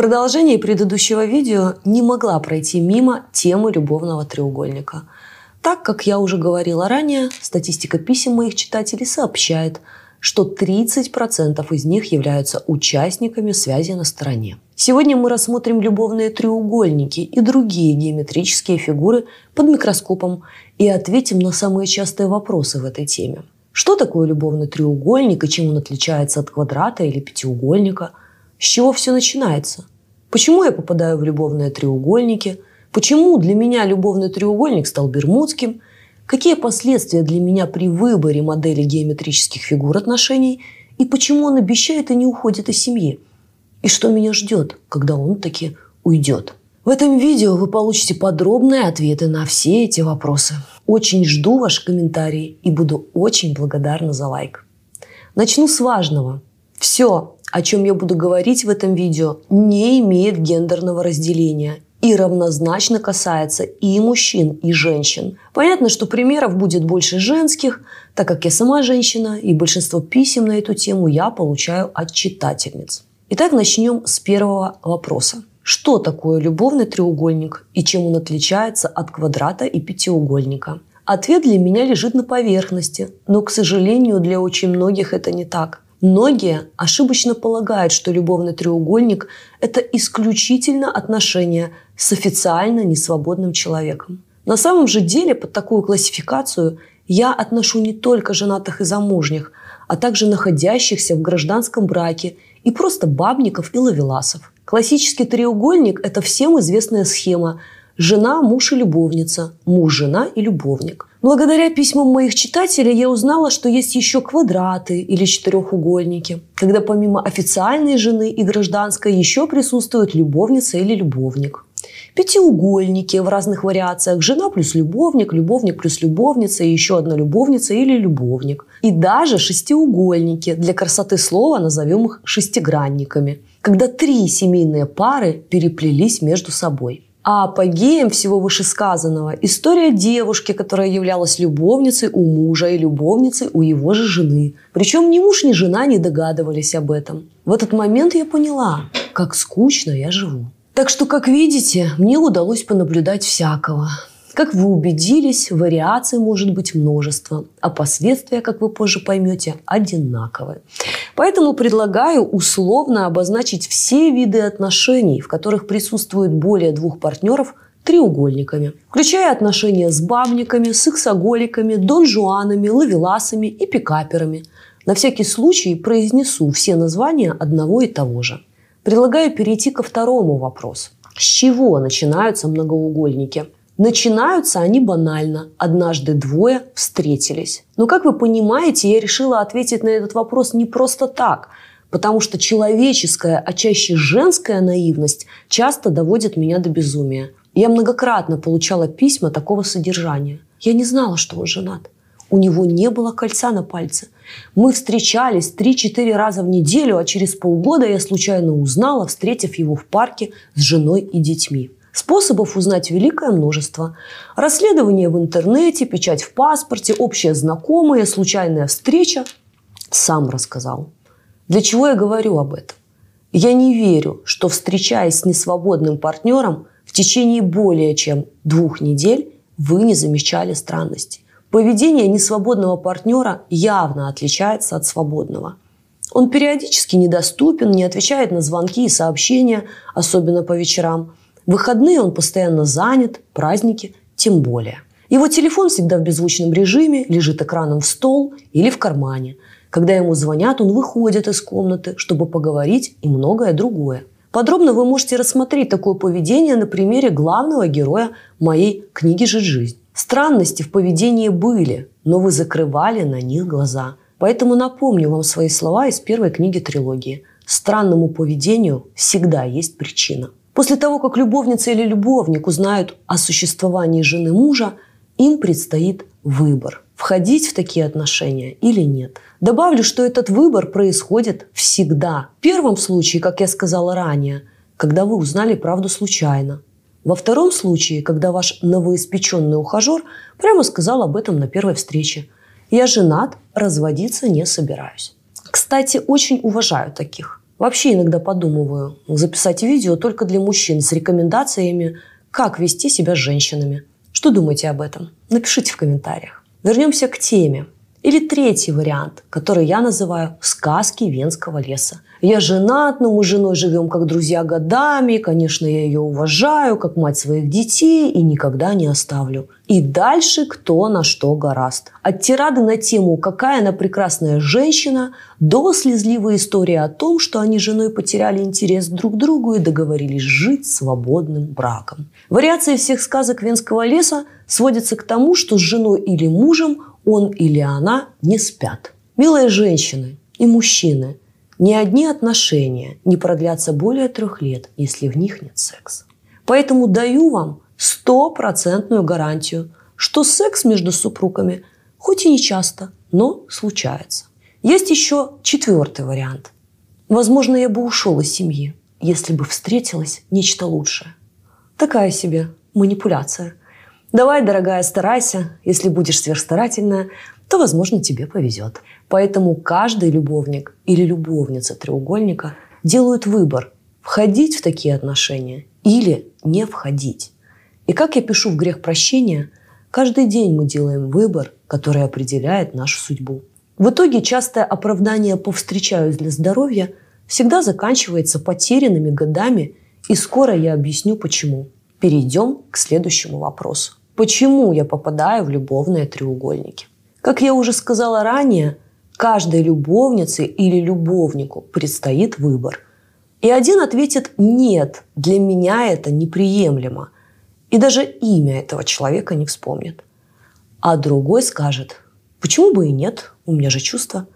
продолжении предыдущего видео не могла пройти мимо темы любовного треугольника. Так как я уже говорила ранее, статистика писем моих читателей сообщает, что 30% из них являются участниками связи на стороне. Сегодня мы рассмотрим любовные треугольники и другие геометрические фигуры под микроскопом и ответим на самые частые вопросы в этой теме. Что такое любовный треугольник и чем он отличается от квадрата или пятиугольника? С чего все начинается? Почему я попадаю в любовные треугольники? Почему для меня любовный треугольник стал бермудским? Какие последствия для меня при выборе модели геометрических фигур отношений? И почему он обещает и не уходит из семьи? И что меня ждет, когда он таки уйдет? В этом видео вы получите подробные ответы на все эти вопросы. Очень жду ваш комментарий и буду очень благодарна за лайк. Начну с важного. Все, о чем я буду говорить в этом видео, не имеет гендерного разделения и равнозначно касается и мужчин, и женщин. Понятно, что примеров будет больше женских, так как я сама женщина, и большинство писем на эту тему я получаю от читательниц. Итак, начнем с первого вопроса. Что такое любовный треугольник и чем он отличается от квадрата и пятиугольника? Ответ для меня лежит на поверхности, но, к сожалению, для очень многих это не так. Многие ошибочно полагают, что любовный треугольник – это исключительно отношения с официально несвободным человеком. На самом же деле под такую классификацию я отношу не только женатых и замужних, а также находящихся в гражданском браке и просто бабников и ловеласов. Классический треугольник – это всем известная схема жена, муж и любовница, муж, жена и любовник. Благодаря письмам моих читателей я узнала, что есть еще квадраты или четырехугольники, когда помимо официальной жены и гражданской еще присутствует любовница или любовник. Пятиугольники в разных вариациях. Жена плюс любовник, любовник плюс любовница и еще одна любовница или любовник. И даже шестиугольники. Для красоты слова назовем их шестигранниками. Когда три семейные пары переплелись между собой. А апогеем всего вышесказанного – история девушки, которая являлась любовницей у мужа и любовницей у его же жены. Причем ни муж, ни жена не догадывались об этом. В этот момент я поняла, как скучно я живу. Так что, как видите, мне удалось понаблюдать всякого. Как вы убедились, вариаций может быть множество, а последствия, как вы позже поймете, одинаковые. Поэтому предлагаю условно обозначить все виды отношений, в которых присутствует более двух партнеров треугольниками, включая отношения с бабниками, сексоголиками, донжуанами, лавеласами и пикаперами. На всякий случай произнесу все названия одного и того же. Предлагаю перейти ко второму вопросу. С чего начинаются многоугольники? Начинаются они банально. Однажды двое встретились. Но, как вы понимаете, я решила ответить на этот вопрос не просто так, потому что человеческая, а чаще женская наивность часто доводит меня до безумия. Я многократно получала письма такого содержания. Я не знала, что он женат. У него не было кольца на пальце. Мы встречались 3-4 раза в неделю, а через полгода я случайно узнала, встретив его в парке с женой и детьми. Способов узнать великое множество. Расследование в интернете, печать в паспорте, общие знакомые, случайная встреча. Сам рассказал. Для чего я говорю об этом? Я не верю, что встречаясь с несвободным партнером в течение более чем двух недель, вы не замечали странностей. Поведение несвободного партнера явно отличается от свободного. Он периодически недоступен, не отвечает на звонки и сообщения, особенно по вечерам. В выходные он постоянно занят, праздники тем более. Его телефон всегда в беззвучном режиме, лежит экраном в стол или в кармане. Когда ему звонят, он выходит из комнаты, чтобы поговорить и многое другое. Подробно вы можете рассмотреть такое поведение на примере главного героя моей книги «Жить жизнь». Странности в поведении были, но вы закрывали на них глаза. Поэтому напомню вам свои слова из первой книги трилогии. Странному поведению всегда есть причина. После того, как любовница или любовник узнают о существовании жены мужа, им предстоит выбор – входить в такие отношения или нет. Добавлю, что этот выбор происходит всегда. В первом случае, как я сказала ранее, когда вы узнали правду случайно. Во втором случае, когда ваш новоиспеченный ухажер прямо сказал об этом на первой встрече. Я женат, разводиться не собираюсь. Кстати, очень уважаю таких. Вообще иногда подумываю записать видео только для мужчин с рекомендациями, как вести себя с женщинами. Что думаете об этом? Напишите в комментариях. Вернемся к теме. Или третий вариант, который я называю «сказки Венского леса». Я женат, но мы с женой живем как друзья годами. Конечно, я ее уважаю, как мать своих детей и никогда не оставлю. И дальше кто на что гораст. От тирады на тему «какая она прекрасная женщина» до слезливой истории о том, что они с женой потеряли интерес друг к другу и договорились жить свободным браком. Вариации всех сказок Венского леса сводятся к тому, что с женой или мужем он или она не спят. Милые женщины и мужчины, ни одни отношения не продлятся более трех лет, если в них нет секса. Поэтому даю вам стопроцентную гарантию, что секс между супругами хоть и не часто, но случается. Есть еще четвертый вариант. Возможно, я бы ушел из семьи, если бы встретилось нечто лучшее. Такая себе манипуляция. Давай, дорогая, старайся. Если будешь сверхстарательная, то, возможно, тебе повезет. Поэтому каждый любовник или любовница треугольника делают выбор – входить в такие отношения или не входить. И как я пишу в «Грех прощения», каждый день мы делаем выбор, который определяет нашу судьбу. В итоге частое оправдание «повстречаюсь для здоровья» всегда заканчивается потерянными годами, и скоро я объясню почему. Перейдем к следующему вопросу. Почему я попадаю в любовные треугольники? Как я уже сказала ранее, каждой любовнице или любовнику предстоит выбор. И один ответит «нет, для меня это неприемлемо», и даже имя этого человека не вспомнит. А другой скажет «почему бы и нет, у меня же чувства»,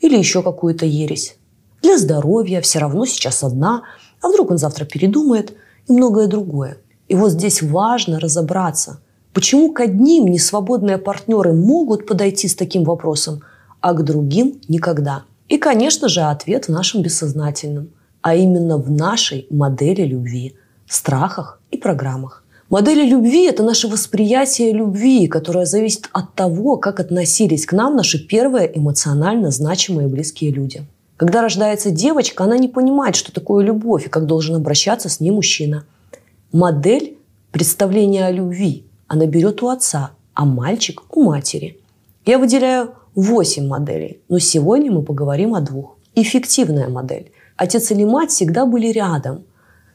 или еще какую-то ересь. Для здоровья все равно сейчас одна, а вдруг он завтра передумает и многое другое. И вот здесь важно разобраться, Почему к одним несвободные партнеры могут подойти с таким вопросом, а к другим никогда? И, конечно же, ответ в нашем бессознательном, а именно в нашей модели любви, страхах и программах. Модели любви – это наше восприятие любви, которое зависит от того, как относились к нам наши первые эмоционально значимые близкие люди. Когда рождается девочка, она не понимает, что такое любовь и как должен обращаться с ней мужчина. Модель представления о любви она берет у отца, а мальчик у матери. Я выделяю 8 моделей, но сегодня мы поговорим о двух. Эффективная модель. Отец или мать всегда были рядом.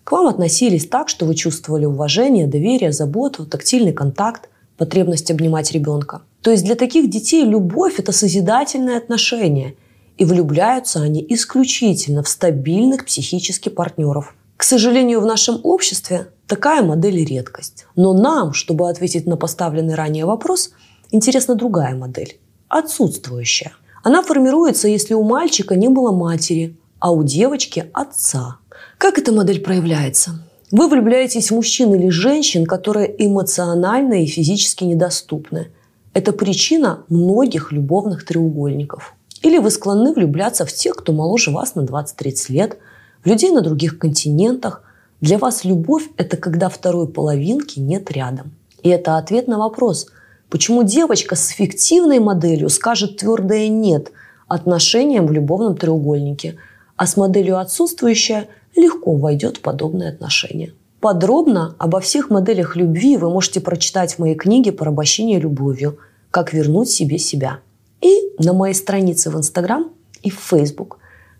К вам относились так, что вы чувствовали уважение, доверие, заботу, тактильный контакт, потребность обнимать ребенка. То есть для таких детей любовь – это созидательное отношение. И влюбляются они исключительно в стабильных психических партнеров. К сожалению, в нашем обществе Такая модель – редкость. Но нам, чтобы ответить на поставленный ранее вопрос, интересна другая модель – отсутствующая. Она формируется, если у мальчика не было матери, а у девочки – отца. Как эта модель проявляется? Вы влюбляетесь в мужчин или женщин, которые эмоционально и физически недоступны. Это причина многих любовных треугольников. Или вы склонны влюбляться в тех, кто моложе вас на 20-30 лет, людей на других континентах, для вас любовь – это когда второй половинки нет рядом. И это ответ на вопрос, почему девочка с фиктивной моделью скажет твердое «нет» отношениям в любовном треугольнике, а с моделью отсутствующая легко войдет в подобные отношения. Подробно обо всех моделях любви вы можете прочитать в моей книге «Порабощение любовью. Как вернуть себе себя». И на моей странице в Инстаграм и в Фейсбук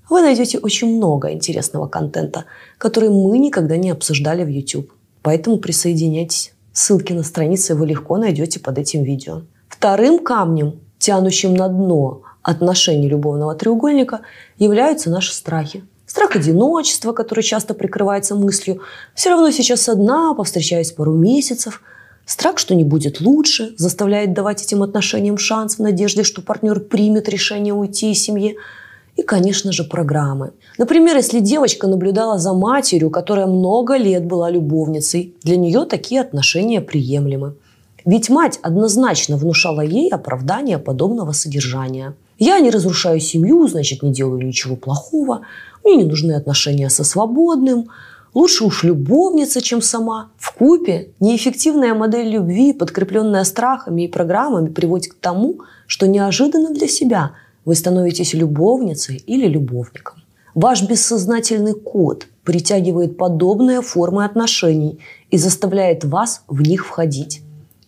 вы найдете очень много интересного контента, который мы никогда не обсуждали в YouTube. Поэтому присоединяйтесь. Ссылки на страницы вы легко найдете под этим видео. Вторым камнем, тянущим на дно отношений любовного треугольника, являются наши страхи. Страх одиночества, который часто прикрывается мыслью «все равно сейчас одна, повстречаюсь пару месяцев», Страх, что не будет лучше, заставляет давать этим отношениям шанс в надежде, что партнер примет решение уйти из семьи и, конечно же, программы. Например, если девочка наблюдала за матерью, которая много лет была любовницей, для нее такие отношения приемлемы. Ведь мать однозначно внушала ей оправдание подобного содержания. «Я не разрушаю семью, значит, не делаю ничего плохого. Мне не нужны отношения со свободным. Лучше уж любовница, чем сама. В купе неэффективная модель любви, подкрепленная страхами и программами, приводит к тому, что неожиданно для себя – вы становитесь любовницей или любовником. Ваш бессознательный код притягивает подобные формы отношений и заставляет вас в них входить.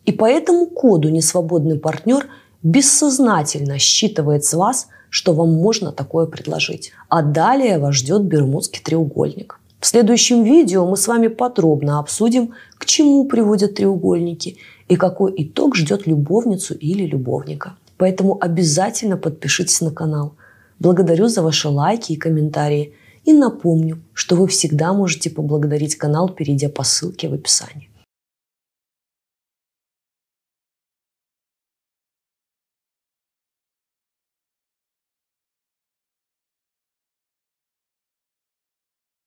И по этому коду несвободный партнер бессознательно считывает с вас, что вам можно такое предложить. А далее вас ждет Бермудский треугольник. В следующем видео мы с вами подробно обсудим, к чему приводят треугольники и какой итог ждет любовницу или любовника. Поэтому обязательно подпишитесь на канал. Благодарю за ваши лайки и комментарии. И напомню, что вы всегда можете поблагодарить канал, перейдя по ссылке в описании.